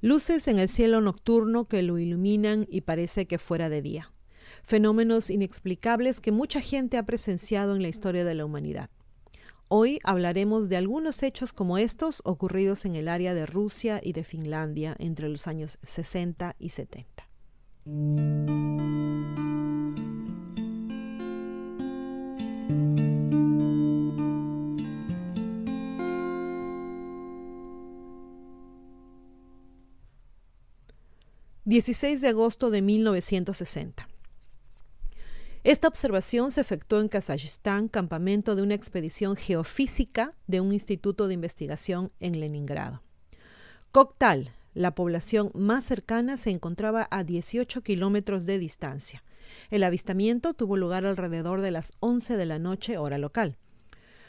Luces en el cielo nocturno que lo iluminan y parece que fuera de día. Fenómenos inexplicables que mucha gente ha presenciado en la historia de la humanidad. Hoy hablaremos de algunos hechos como estos ocurridos en el área de Rusia y de Finlandia entre los años 60 y 70. 16 de agosto de 1960. Esta observación se efectuó en Kazajistán, campamento de una expedición geofísica de un instituto de investigación en Leningrado. Koktal, la población más cercana, se encontraba a 18 kilómetros de distancia. El avistamiento tuvo lugar alrededor de las 11 de la noche, hora local.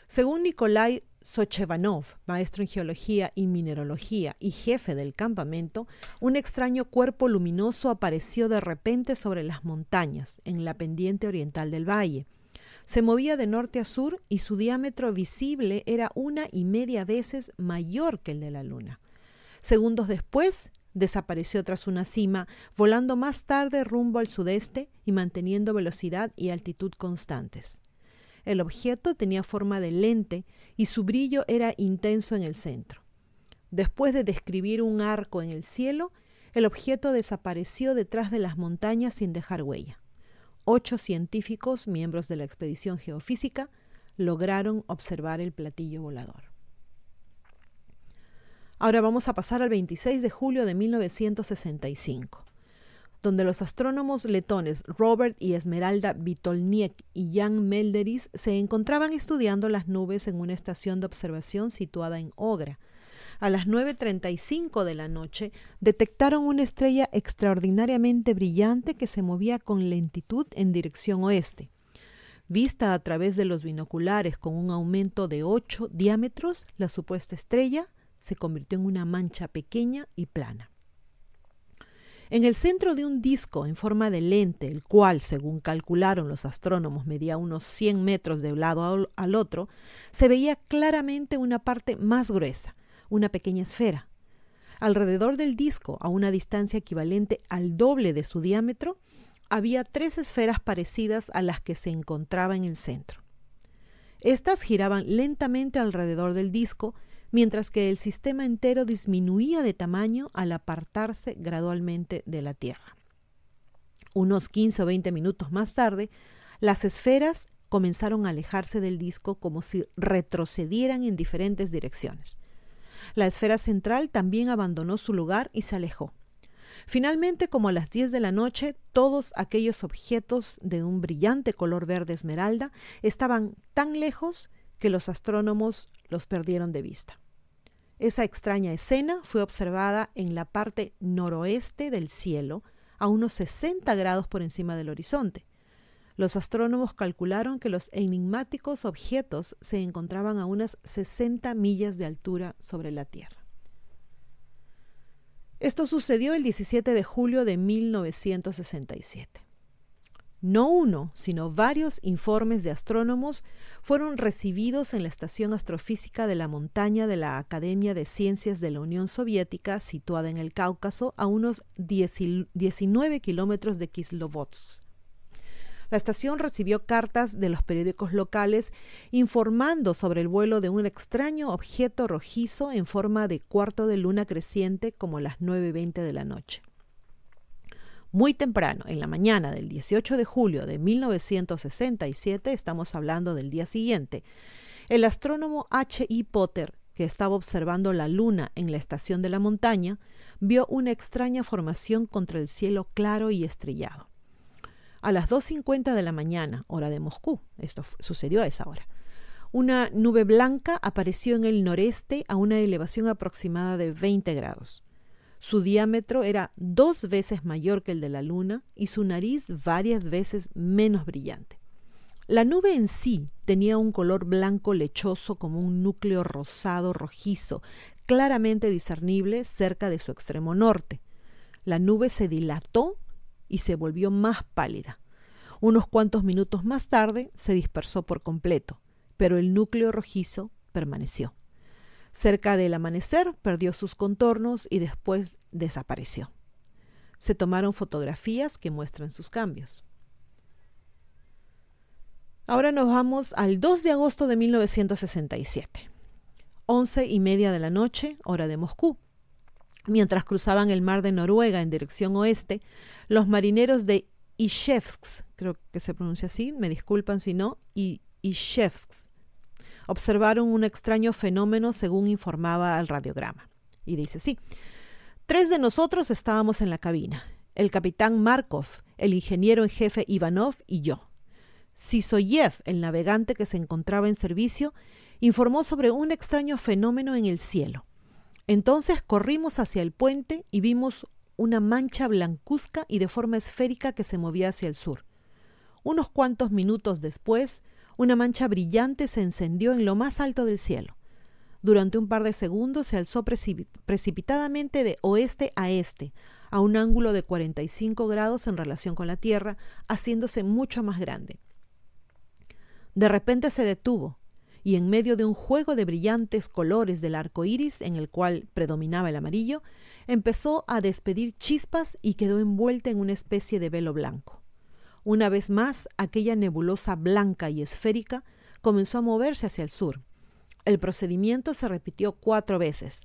Según Nikolai Sochevanov, maestro en geología y mineralogía y jefe del campamento, un extraño cuerpo luminoso apareció de repente sobre las montañas, en la pendiente oriental del valle. Se movía de norte a sur y su diámetro visible era una y media veces mayor que el de la Luna. Segundos después, desapareció tras una cima, volando más tarde rumbo al sudeste y manteniendo velocidad y altitud constantes. El objeto tenía forma de lente y su brillo era intenso en el centro. Después de describir un arco en el cielo, el objeto desapareció detrás de las montañas sin dejar huella. Ocho científicos, miembros de la expedición geofísica, lograron observar el platillo volador. Ahora vamos a pasar al 26 de julio de 1965 donde los astrónomos letones Robert y Esmeralda Vitolniek y Jan Melderis se encontraban estudiando las nubes en una estación de observación situada en Ogra. A las 9.35 de la noche detectaron una estrella extraordinariamente brillante que se movía con lentitud en dirección oeste. Vista a través de los binoculares con un aumento de 8 diámetros, la supuesta estrella se convirtió en una mancha pequeña y plana. En el centro de un disco en forma de lente, el cual, según calcularon los astrónomos, medía unos 100 metros de un lado al otro, se veía claramente una parte más gruesa, una pequeña esfera. Alrededor del disco, a una distancia equivalente al doble de su diámetro, había tres esferas parecidas a las que se encontraba en el centro. Estas giraban lentamente alrededor del disco mientras que el sistema entero disminuía de tamaño al apartarse gradualmente de la Tierra. Unos 15 o 20 minutos más tarde, las esferas comenzaron a alejarse del disco como si retrocedieran en diferentes direcciones. La esfera central también abandonó su lugar y se alejó. Finalmente, como a las 10 de la noche, todos aquellos objetos de un brillante color verde esmeralda estaban tan lejos que los astrónomos los perdieron de vista. Esa extraña escena fue observada en la parte noroeste del cielo, a unos 60 grados por encima del horizonte. Los astrónomos calcularon que los enigmáticos objetos se encontraban a unas 60 millas de altura sobre la Tierra. Esto sucedió el 17 de julio de 1967. No uno, sino varios informes de astrónomos fueron recibidos en la Estación Astrofísica de la Montaña de la Academia de Ciencias de la Unión Soviética, situada en el Cáucaso, a unos 19 kilómetros de Kislovodsk. La estación recibió cartas de los periódicos locales informando sobre el vuelo de un extraño objeto rojizo en forma de cuarto de luna creciente como las 9.20 de la noche. Muy temprano, en la mañana del 18 de julio de 1967, estamos hablando del día siguiente, el astrónomo H. E. Potter, que estaba observando la luna en la estación de la montaña, vio una extraña formación contra el cielo claro y estrellado. A las 2.50 de la mañana, hora de Moscú, esto sucedió a esa hora, una nube blanca apareció en el noreste a una elevación aproximada de 20 grados. Su diámetro era dos veces mayor que el de la Luna y su nariz varias veces menos brillante. La nube en sí tenía un color blanco lechoso como un núcleo rosado rojizo, claramente discernible cerca de su extremo norte. La nube se dilató y se volvió más pálida. Unos cuantos minutos más tarde se dispersó por completo, pero el núcleo rojizo permaneció. Cerca del amanecer perdió sus contornos y después desapareció. Se tomaron fotografías que muestran sus cambios. Ahora nos vamos al 2 de agosto de 1967. Once y media de la noche, hora de Moscú. Mientras cruzaban el mar de Noruega en dirección oeste, los marineros de Ishevsk, creo que se pronuncia así, me disculpan si no, Ishevsk, observaron un extraño fenómeno según informaba el radiograma. Y dice sí, tres de nosotros estábamos en la cabina, el capitán Markov, el ingeniero en jefe Ivanov y yo. Sisoyev, el navegante que se encontraba en servicio, informó sobre un extraño fenómeno en el cielo. Entonces corrimos hacia el puente y vimos una mancha blancuzca y de forma esférica que se movía hacia el sur. Unos cuantos minutos después, una mancha brillante se encendió en lo más alto del cielo. Durante un par de segundos se alzó precipitadamente de oeste a este, a un ángulo de 45 grados en relación con la Tierra, haciéndose mucho más grande. De repente se detuvo, y en medio de un juego de brillantes colores del arco iris en el cual predominaba el amarillo, empezó a despedir chispas y quedó envuelta en una especie de velo blanco. Una vez más, aquella nebulosa blanca y esférica comenzó a moverse hacia el sur. El procedimiento se repitió cuatro veces,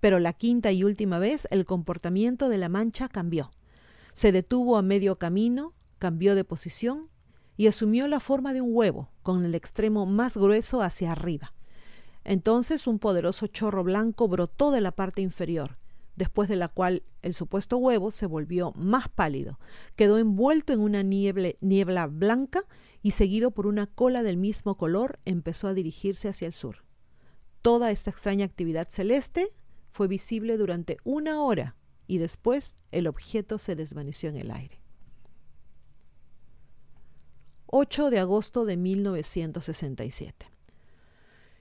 pero la quinta y última vez el comportamiento de la mancha cambió. Se detuvo a medio camino, cambió de posición y asumió la forma de un huevo, con el extremo más grueso hacia arriba. Entonces un poderoso chorro blanco brotó de la parte inferior, después de la cual el supuesto huevo se volvió más pálido, quedó envuelto en una niebla blanca y seguido por una cola del mismo color empezó a dirigirse hacia el sur. Toda esta extraña actividad celeste fue visible durante una hora y después el objeto se desvaneció en el aire. 8 de agosto de 1967.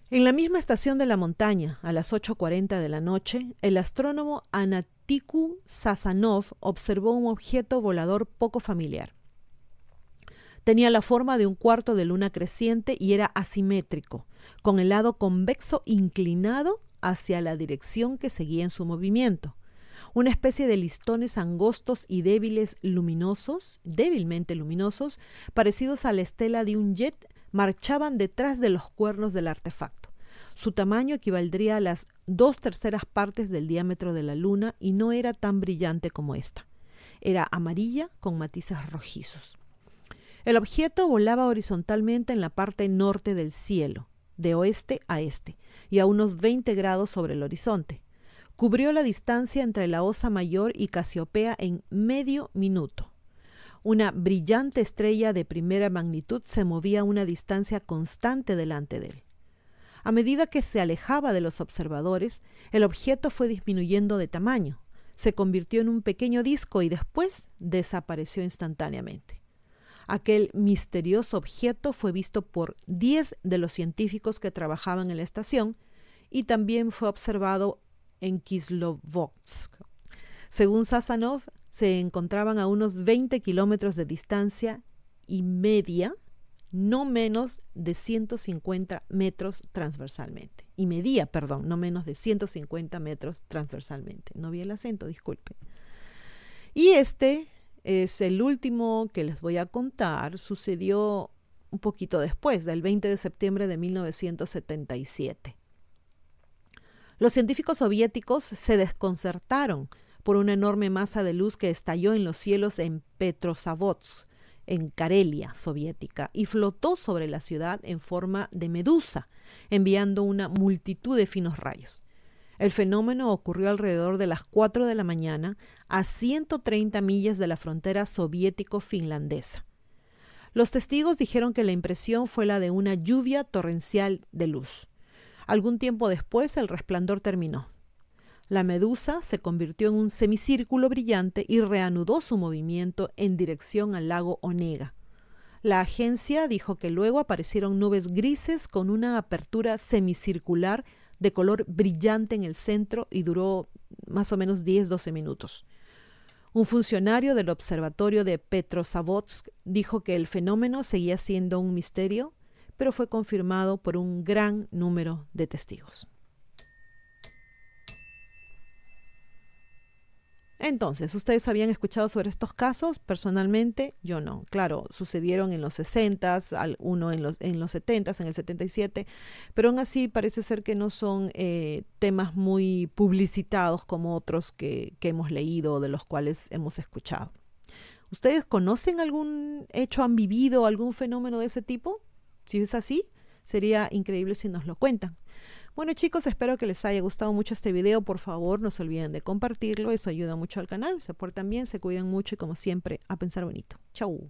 En la misma estación de la montaña, a las 8.40 de la noche, el astrónomo Anatiku Sasanov observó un objeto volador poco familiar. Tenía la forma de un cuarto de luna creciente y era asimétrico, con el lado convexo inclinado hacia la dirección que seguía en su movimiento una especie de listones angostos y débiles luminosos, débilmente luminosos, parecidos a la estela de un jet, marchaban detrás de los cuernos del artefacto. Su tamaño equivaldría a las dos terceras partes del diámetro de la luna y no era tan brillante como esta. Era amarilla con matices rojizos. El objeto volaba horizontalmente en la parte norte del cielo, de oeste a este, y a unos 20 grados sobre el horizonte cubrió la distancia entre la Osa Mayor y Casiopea en medio minuto. Una brillante estrella de primera magnitud se movía a una distancia constante delante de él. A medida que se alejaba de los observadores, el objeto fue disminuyendo de tamaño, se convirtió en un pequeño disco y después desapareció instantáneamente. Aquel misterioso objeto fue visto por 10 de los científicos que trabajaban en la estación y también fue observado en Kislovodsk. Según Sasanov, se encontraban a unos 20 kilómetros de distancia y media, no menos de 150 metros transversalmente. Y medía, perdón, no menos de 150 metros transversalmente. No vi el acento, disculpe. Y este es el último que les voy a contar. Sucedió un poquito después, del 20 de septiembre de 1977. Los científicos soviéticos se desconcertaron por una enorme masa de luz que estalló en los cielos en Petrozavodsk, en Karelia soviética, y flotó sobre la ciudad en forma de medusa, enviando una multitud de finos rayos. El fenómeno ocurrió alrededor de las 4 de la mañana a 130 millas de la frontera soviético-finlandesa. Los testigos dijeron que la impresión fue la de una lluvia torrencial de luz. Algún tiempo después el resplandor terminó. La medusa se convirtió en un semicírculo brillante y reanudó su movimiento en dirección al lago Onega. La agencia dijo que luego aparecieron nubes grises con una apertura semicircular de color brillante en el centro y duró más o menos 10-12 minutos. Un funcionario del observatorio de Petrozavodsk dijo que el fenómeno seguía siendo un misterio pero fue confirmado por un gran número de testigos. Entonces, ¿ustedes habían escuchado sobre estos casos? Personalmente, yo no. Claro, sucedieron en los 60, uno en los, en los 70, en el 77, pero aún así parece ser que no son eh, temas muy publicitados como otros que, que hemos leído o de los cuales hemos escuchado. ¿Ustedes conocen algún hecho, han vivido algún fenómeno de ese tipo? Si es así, sería increíble si nos lo cuentan. Bueno chicos, espero que les haya gustado mucho este video. Por favor, no se olviden de compartirlo. Eso ayuda mucho al canal. Se portan bien, se cuidan mucho y como siempre, a pensar bonito. Chau.